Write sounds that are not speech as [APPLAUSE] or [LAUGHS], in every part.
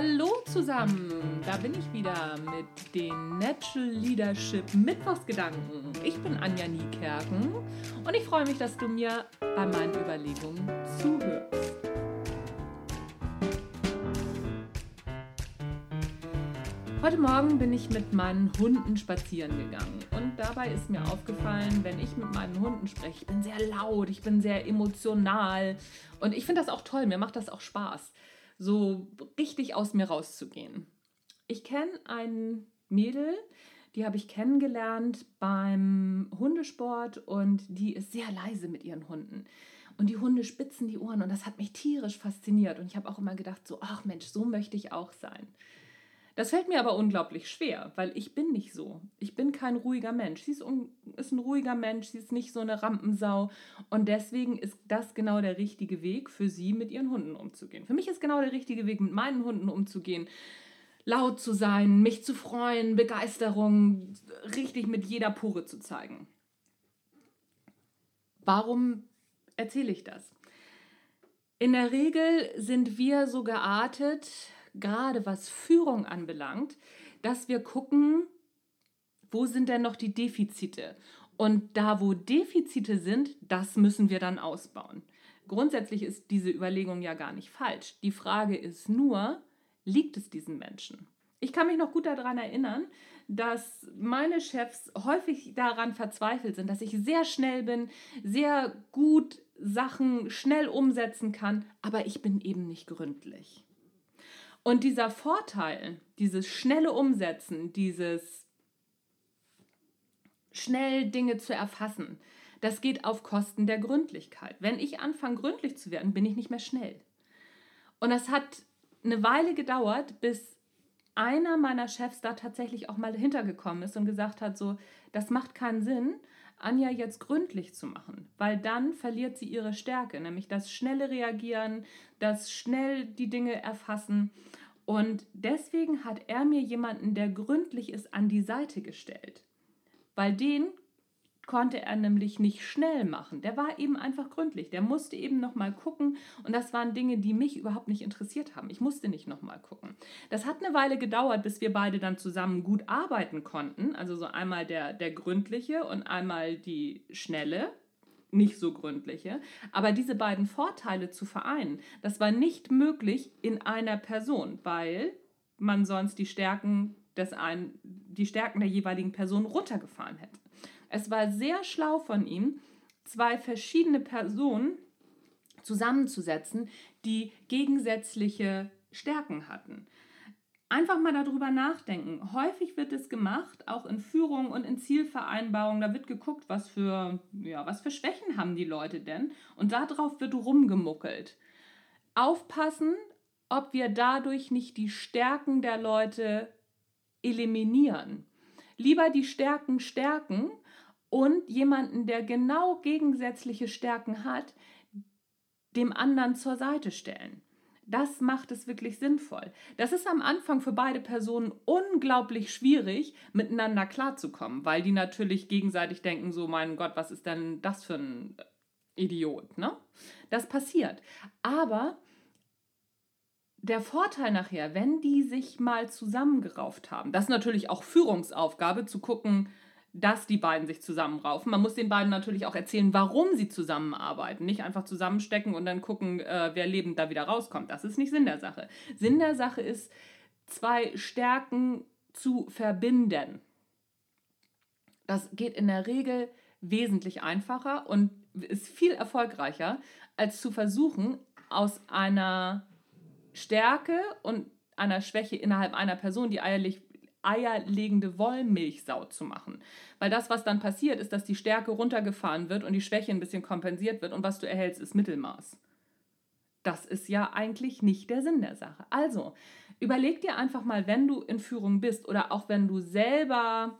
Hallo zusammen, da bin ich wieder mit den Natural Leadership Mittwochsgedanken. Ich bin Anja Niekerken und ich freue mich, dass du mir bei meinen Überlegungen zuhörst. Heute Morgen bin ich mit meinen Hunden spazieren gegangen und dabei ist mir aufgefallen, wenn ich mit meinen Hunden spreche, ich bin sehr laut, ich bin sehr emotional und ich finde das auch toll, mir macht das auch Spaß so richtig aus mir rauszugehen. Ich kenne ein Mädel, die habe ich kennengelernt beim Hundesport und die ist sehr leise mit ihren Hunden. Und die Hunde spitzen die Ohren und das hat mich tierisch fasziniert. Und ich habe auch immer gedacht, so, ach Mensch, so möchte ich auch sein. Das fällt mir aber unglaublich schwer, weil ich bin nicht so. Ich bin kein ruhiger Mensch. Sie ist, ist ein ruhiger Mensch, sie ist nicht so eine Rampensau. Und deswegen ist das genau der richtige Weg für sie, mit ihren Hunden umzugehen. Für mich ist genau der richtige Weg, mit meinen Hunden umzugehen. Laut zu sein, mich zu freuen, Begeisterung richtig mit jeder Pore zu zeigen. Warum erzähle ich das? In der Regel sind wir so geartet, gerade was Führung anbelangt, dass wir gucken, wo sind denn noch die Defizite? Und da, wo Defizite sind, das müssen wir dann ausbauen. Grundsätzlich ist diese Überlegung ja gar nicht falsch. Die Frage ist nur, liegt es diesen Menschen? Ich kann mich noch gut daran erinnern, dass meine Chefs häufig daran verzweifelt sind, dass ich sehr schnell bin, sehr gut Sachen schnell umsetzen kann, aber ich bin eben nicht gründlich. Und dieser Vorteil, dieses schnelle Umsetzen, dieses schnell Dinge zu erfassen, das geht auf Kosten der Gründlichkeit. Wenn ich anfange, gründlich zu werden, bin ich nicht mehr schnell. Und das hat eine Weile gedauert, bis einer meiner Chefs da tatsächlich auch mal hintergekommen ist und gesagt hat, so, das macht keinen Sinn, Anja jetzt gründlich zu machen, weil dann verliert sie ihre Stärke, nämlich das schnelle Reagieren, das schnell die Dinge erfassen. Und deswegen hat er mir jemanden, der gründlich ist, an die Seite gestellt, weil den konnte er nämlich nicht schnell machen. Der war eben einfach gründlich. Der musste eben noch mal gucken und das waren Dinge, die mich überhaupt nicht interessiert haben. Ich musste nicht noch mal gucken. Das hat eine Weile gedauert, bis wir beide dann zusammen gut arbeiten konnten. Also so einmal der der gründliche und einmal die schnelle nicht so gründliche. Aber diese beiden Vorteile zu vereinen, das war nicht möglich in einer Person, weil man sonst die Stärken des einen, die Stärken der jeweiligen Person runtergefahren hätte. Es war sehr schlau von ihm, zwei verschiedene Personen zusammenzusetzen, die gegensätzliche Stärken hatten. Einfach mal darüber nachdenken. Häufig wird es gemacht, auch in Führung und in Zielvereinbarungen. Da wird geguckt, was für, ja, was für Schwächen haben die Leute denn? Und darauf wird rumgemuckelt. Aufpassen, ob wir dadurch nicht die Stärken der Leute eliminieren. Lieber die Stärken stärken und jemanden, der genau gegensätzliche Stärken hat, dem anderen zur Seite stellen. Das macht es wirklich sinnvoll. Das ist am Anfang für beide Personen unglaublich schwierig, miteinander klarzukommen, weil die natürlich gegenseitig denken, so, mein Gott, was ist denn das für ein Idiot, ne? Das passiert. Aber der Vorteil nachher, wenn die sich mal zusammengerauft haben, das ist natürlich auch Führungsaufgabe, zu gucken, dass die beiden sich zusammenraufen. Man muss den beiden natürlich auch erzählen, warum sie zusammenarbeiten. Nicht einfach zusammenstecken und dann gucken, äh, wer lebend da wieder rauskommt. Das ist nicht Sinn der Sache. Sinn der Sache ist, zwei Stärken zu verbinden. Das geht in der Regel wesentlich einfacher und ist viel erfolgreicher, als zu versuchen, aus einer Stärke und einer Schwäche innerhalb einer Person, die eierlich eierlegende Wollmilchsau zu machen. Weil das, was dann passiert, ist, dass die Stärke runtergefahren wird und die Schwäche ein bisschen kompensiert wird und was du erhältst, ist Mittelmaß. Das ist ja eigentlich nicht der Sinn der Sache. Also, überleg dir einfach mal, wenn du in Führung bist oder auch wenn du selber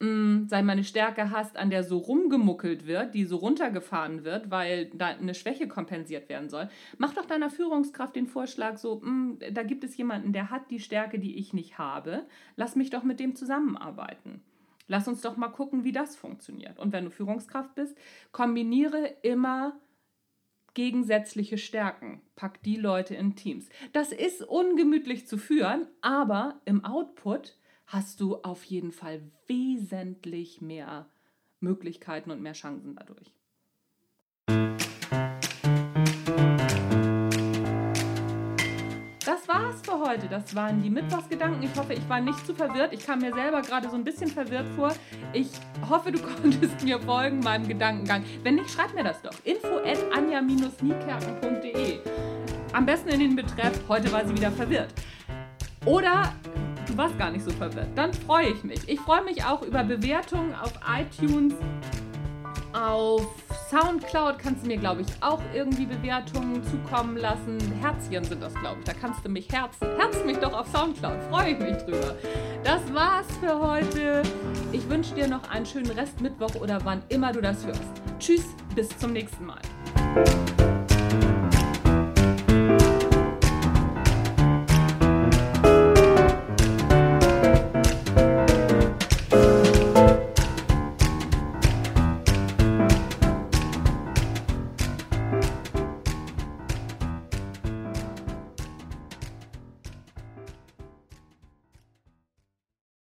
mh, mm, sei mal, eine Stärke hast, an der so rumgemuckelt wird, die so runtergefahren wird, weil da eine Schwäche kompensiert werden soll, mach doch deiner Führungskraft den Vorschlag so, mh, mm, da gibt es jemanden, der hat die Stärke, die ich nicht habe, lass mich doch mit dem zusammenarbeiten. Lass uns doch mal gucken, wie das funktioniert. Und wenn du Führungskraft bist, kombiniere immer gegensätzliche Stärken. Pack die Leute in Teams. Das ist ungemütlich zu führen, aber im Output hast du auf jeden Fall wesentlich mehr Möglichkeiten und mehr Chancen dadurch. Das war's für heute. Das waren die Mittwochsgedanken. Ich hoffe, ich war nicht zu verwirrt. Ich kam mir selber gerade so ein bisschen verwirrt vor. Ich hoffe, du [LAUGHS] konntest mir folgen, meinem Gedankengang. Wenn nicht, schreib mir das doch. Info at anja-niekerken.de Am besten in den Betreff, heute war sie wieder verwirrt. Oder du warst gar nicht so verwirrt. Dann freue ich mich. Ich freue mich auch über Bewertungen auf iTunes, auf Soundcloud kannst du mir, glaube ich, auch irgendwie Bewertungen zukommen lassen. Herzchen sind das, glaube ich. Da kannst du mich herzen. Herz mich doch auf Soundcloud. Freue ich mich drüber. Das war's für heute. Ich wünsche dir noch einen schönen Restmittwoch oder wann immer du das hörst. Tschüss, bis zum nächsten Mal.